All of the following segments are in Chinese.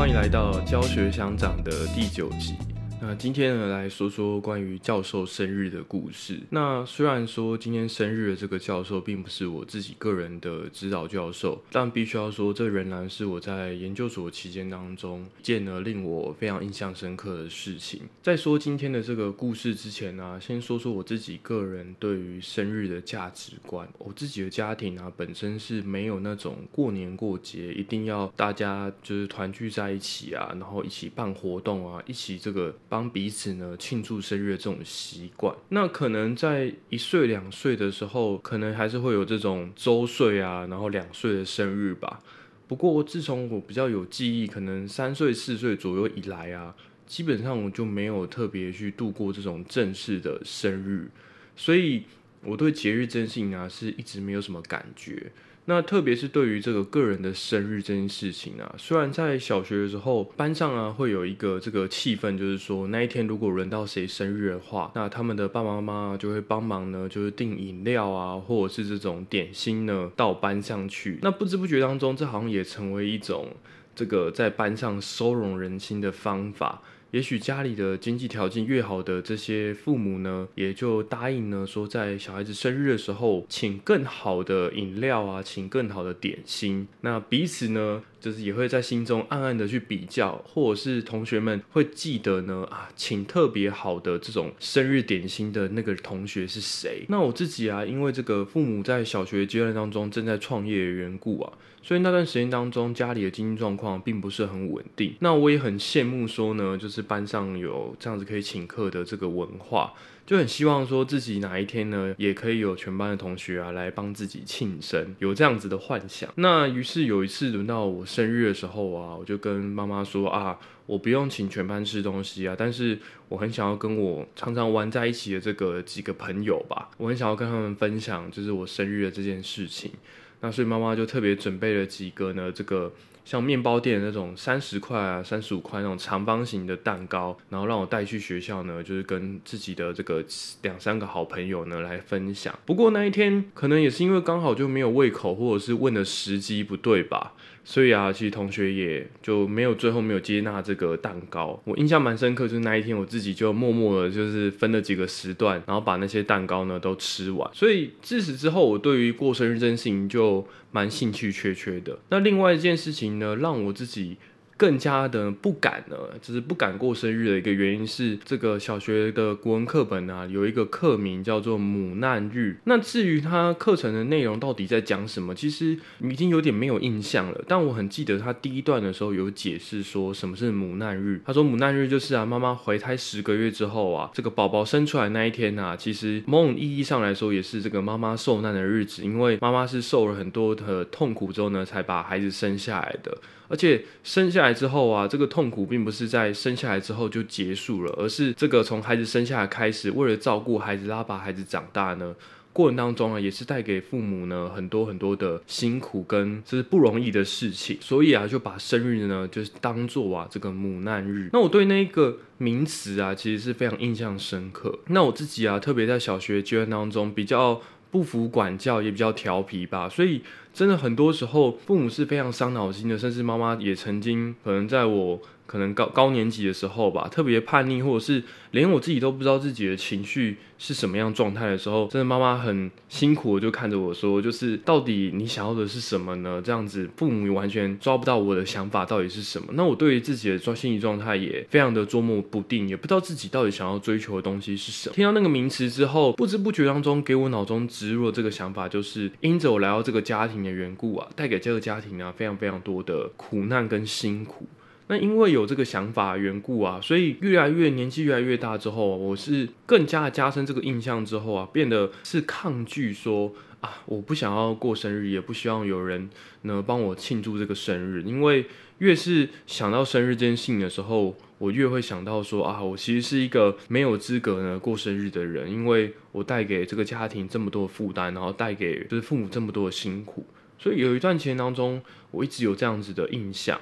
欢迎来到教学相长的第九集。那今天呢，来说说关于教授生日的故事。那虽然说今天生日的这个教授并不是我自己个人的指导教授，但必须要说，这仍然是我在研究所期间当中见了令我非常印象深刻的事情。在说今天的这个故事之前呢，先说说我自己个人对于生日的价值观。我自己的家庭啊，本身是没有那种过年过节一定要大家就是团聚在一起啊，然后一起办活动啊，一起这个。帮彼此呢庆祝生日这种习惯，那可能在一岁两岁的时候，可能还是会有这种周岁啊，然后两岁的生日吧。不过自从我比较有记忆，可能三岁四岁左右以来啊，基本上我就没有特别去度过这种正式的生日，所以我对节日征信啊，是一直没有什么感觉。那特别是对于这个个人的生日这件事情啊，虽然在小学的时候班上啊会有一个这个气氛，就是说那一天如果轮到谁生日的话，那他们的爸爸妈妈就会帮忙呢，就是订饮料啊，或者是这种点心呢到班上去。那不知不觉当中，这好像也成为一种这个在班上收容人心的方法。也许家里的经济条件越好的这些父母呢，也就答应呢，说在小孩子生日的时候，请更好的饮料啊，请更好的点心。那彼此呢？就是也会在心中暗暗的去比较，或者是同学们会记得呢啊，请特别好的这种生日点心的那个同学是谁？那我自己啊，因为这个父母在小学阶段当中正在创业的缘故啊，所以那段时间当中家里的经济状况并不是很稳定。那我也很羡慕说呢，就是班上有这样子可以请客的这个文化。就很希望说自己哪一天呢，也可以有全班的同学啊来帮自己庆生，有这样子的幻想。那于是有一次轮到我生日的时候啊，我就跟妈妈说啊，我不用请全班吃东西啊，但是我很想要跟我常常玩在一起的这个几个朋友吧，我很想要跟他们分享就是我生日的这件事情。那所以妈妈就特别准备了几个呢，这个。像面包店那种三十块啊、三十五块那种长方形的蛋糕，然后让我带去学校呢，就是跟自己的这个两三个好朋友呢来分享。不过那一天可能也是因为刚好就没有胃口，或者是问的时机不对吧。所以啊，其实同学也就没有最后没有接纳这个蛋糕。我印象蛮深刻，就是那一天我自己就默默的，就是分了几个时段，然后把那些蛋糕呢都吃完。所以自此之后，我对于过生日这件事情就蛮兴趣缺缺的。那另外一件事情呢，让我自己。更加的不敢呢，就是不敢过生日的一个原因是，这个小学的国文课本啊，有一个课名叫做母难日。那至于它课程的内容到底在讲什么，其实已经有点没有印象了。但我很记得他第一段的时候有解释说什么是母难日。他说母难日就是啊，妈妈怀胎十个月之后啊，这个宝宝生出来那一天啊，其实某种意义上来说也是这个妈妈受难的日子，因为妈妈是受了很多的痛苦之后呢，才把孩子生下来的。而且生下来之后啊，这个痛苦并不是在生下来之后就结束了，而是这个从孩子生下来开始，为了照顾孩子，拉把孩子长大呢，过程当中啊，也是带给父母呢很多很多的辛苦跟就是不容易的事情。所以啊，就把生日呢，就是当做啊这个母难日。那我对那个名词啊，其实是非常印象深刻。那我自己啊，特别在小学阶段当中比较。不服管教也比较调皮吧，所以真的很多时候父母是非常伤脑筋的，甚至妈妈也曾经可能在我。可能高高年级的时候吧，特别叛逆，或者是连我自己都不知道自己的情绪是什么样状态的时候，真的妈妈很辛苦，就看着我说，就是到底你想要的是什么呢？这样子，父母完全抓不到我的想法到底是什么。那我对于自己的状心理状态也非常的捉摸不定，也不知道自己到底想要追求的东西是什么。听到那个名词之后，不知不觉当中给我脑中植入了这个想法，就是因着我来到这个家庭的缘故啊，带给这个家庭啊非常非常多的苦难跟辛苦。那因为有这个想法缘故啊，所以越来越年纪越来越大之后，我是更加加深这个印象之后啊，变得是抗拒说啊，我不想要过生日，也不希望有人呢帮我庆祝这个生日。因为越是想到生日这件事情的时候，我越会想到说啊，我其实是一个没有资格呢过生日的人，因为我带给这个家庭这么多的负担，然后带给就是父母这么多的辛苦，所以有一段时间当中，我一直有这样子的印象。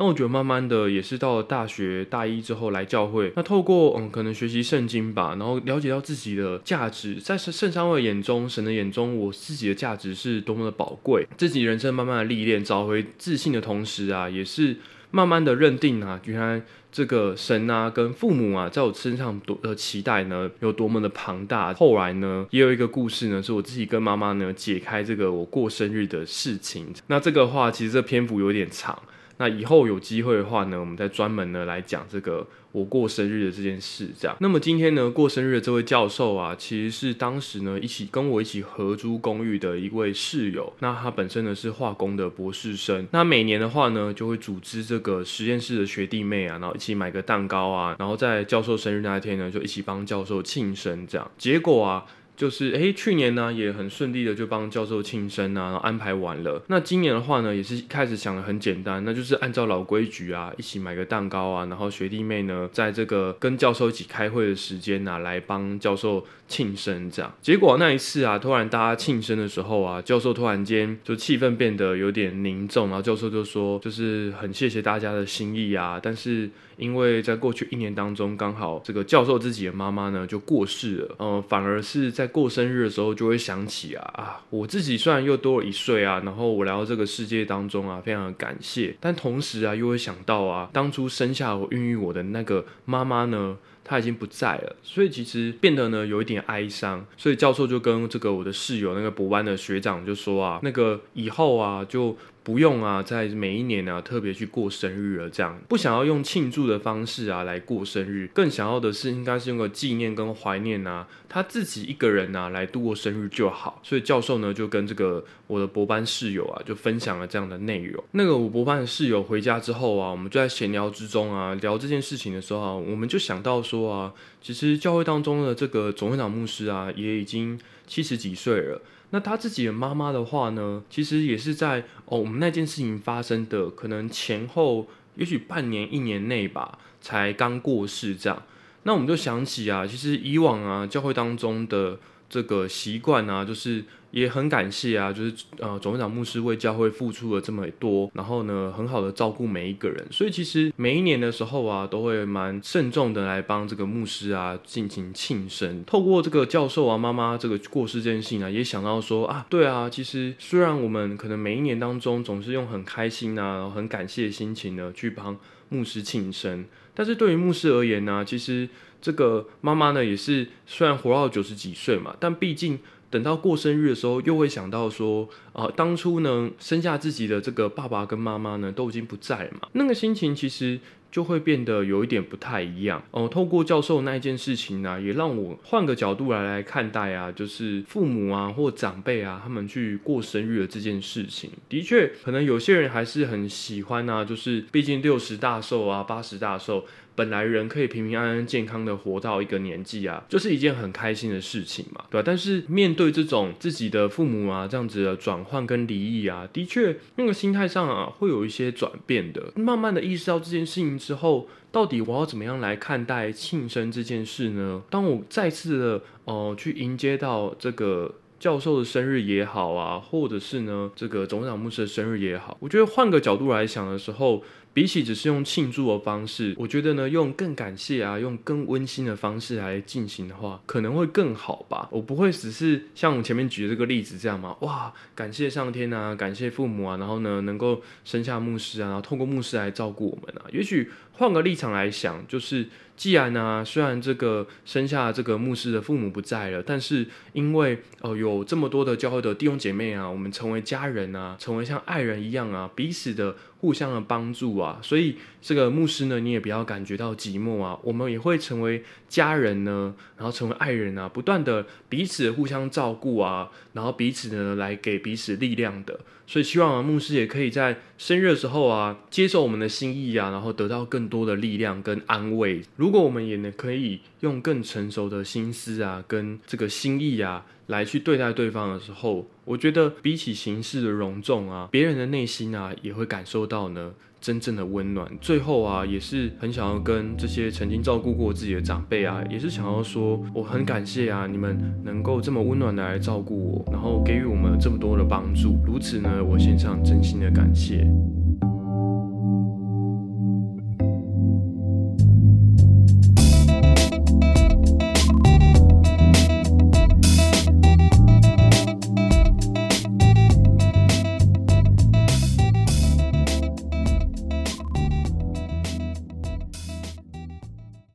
那我觉得慢慢的也是到了大学大一之后来教会，那透过嗯可能学习圣经吧，然后了解到自己的价值，在圣圣三位眼中，神的眼中，我自己的价值是多么的宝贵，自己人生慢慢的历练，找回自信的同时啊，也是慢慢的认定啊，原来这个神啊跟父母啊在我身上多的期待呢有多么的庞大。后来呢，也有一个故事呢，是我自己跟妈妈呢解开这个我过生日的事情。那这个话其实这篇幅有点长。那以后有机会的话呢，我们再专门呢来讲这个我过生日的这件事。这样，那么今天呢过生日的这位教授啊，其实是当时呢一起跟我一起合租公寓的一位室友。那他本身呢是化工的博士生。那每年的话呢，就会组织这个实验室的学弟妹啊，然后一起买个蛋糕啊，然后在教授生日那一天呢，就一起帮教授庆生。这样，结果啊。就是哎，去年呢也很顺利的就帮教授庆生啊，然后安排完了。那今年的话呢，也是开始想的很简单，那就是按照老规矩啊，一起买个蛋糕啊，然后学弟妹呢，在这个跟教授一起开会的时间啊，来帮教授庆生这样。结果那一次啊，突然大家庆生的时候啊，教授突然间就气氛变得有点凝重，然后教授就说，就是很谢谢大家的心意啊，但是。因为在过去一年当中，刚好这个教授自己的妈妈呢就过世了，嗯，反而是在过生日的时候就会想起啊啊，我自己虽然又多了一岁啊，然后我来到这个世界当中啊，非常的感谢，但同时啊又会想到啊，当初生下我、孕育我的那个妈妈呢，她已经不在了，所以其实变得呢有一点哀伤，所以教授就跟这个我的室友那个博班的学长就说啊，那个以后啊就。不用啊，在每一年呢特别去过生日了，这样不想要用庆祝的方式啊来过生日，更想要的是应该是用个纪念跟怀念啊，他自己一个人啊来度过生日就好。所以教授呢就跟这个我的博班室友啊就分享了这样的内容。那个我博班的室友回家之后啊，我们就在闲聊之中啊聊这件事情的时候啊，我们就想到说啊，其实教会当中的这个总会长牧师啊也已经七十几岁了。那他自己的妈妈的话呢，其实也是在哦，我们那件事情发生的可能前后，也许半年、一年内吧，才刚过世这样。那我们就想起啊，其实以往啊，教会当中的这个习惯啊，就是。也很感谢啊，就是呃，总会长牧师为教会付出了这么多，然后呢，很好的照顾每一个人，所以其实每一年的时候啊，都会蛮慎重的来帮这个牧师啊进行庆生。透过这个教授啊妈妈这个过世这件事情啊，也想到说啊，对啊，其实虽然我们可能每一年当中总是用很开心啊、很感谢的心情呢去帮牧师庆生，但是对于牧师而言呢，其实这个妈妈呢也是虽然活到九十几岁嘛，但毕竟。等到过生日的时候，又会想到说，啊，当初呢生下自己的这个爸爸跟妈妈呢都已经不在了嘛，那个心情其实就会变得有一点不太一样。哦，透过教授那一件事情呢，也让我换个角度来来看待啊，就是父母啊或长辈啊，他们去过生日的这件事情，的确可能有些人还是很喜欢啊，就是毕竟六十大寿啊，八十大寿。本来人可以平平安安、健康的活到一个年纪啊，就是一件很开心的事情嘛，对吧？但是面对这种自己的父母啊，这样子的转换跟离异啊，的确那个心态上啊，会有一些转变的。慢慢的意识到这件事情之后，到底我要怎么样来看待庆生这件事呢？当我再次的哦去迎接到这个教授的生日也好啊，或者是呢这个总长牧师的生日也好，我觉得换个角度来想的时候。比起只是用庆祝的方式，我觉得呢，用更感谢啊，用更温馨的方式来进行的话，可能会更好吧。我不会只是像我前面举的这个例子这样嘛，哇，感谢上天啊，感谢父母啊，然后呢，能够生下牧师啊，然后透过牧师来照顾我们啊。也许换个立场来想，就是既然呢，虽然这个生下这个牧师的父母不在了，但是因为呃有这么多的教会的弟兄姐妹啊，我们成为家人啊，成为像爱人一样啊，彼此的。互相的帮助啊，所以这个牧师呢，你也不要感觉到寂寞啊。我们也会成为家人呢，然后成为爱人啊，不断的彼此互相照顾啊，然后彼此呢来给彼此力量的。所以希望啊，牧师也可以在生日的时候啊，接受我们的心意啊，然后得到更多的力量跟安慰。如果我们也能可以用更成熟的心思啊，跟这个心意啊。来去对待对方的时候，我觉得比起形式的隆重啊，别人的内心啊也会感受到呢真正的温暖。最后啊，也是很想要跟这些曾经照顾过自己的长辈啊，也是想要说，我很感谢啊，你们能够这么温暖的来照顾我，然后给予我们这么多的帮助，如此呢，我献上真心的感谢。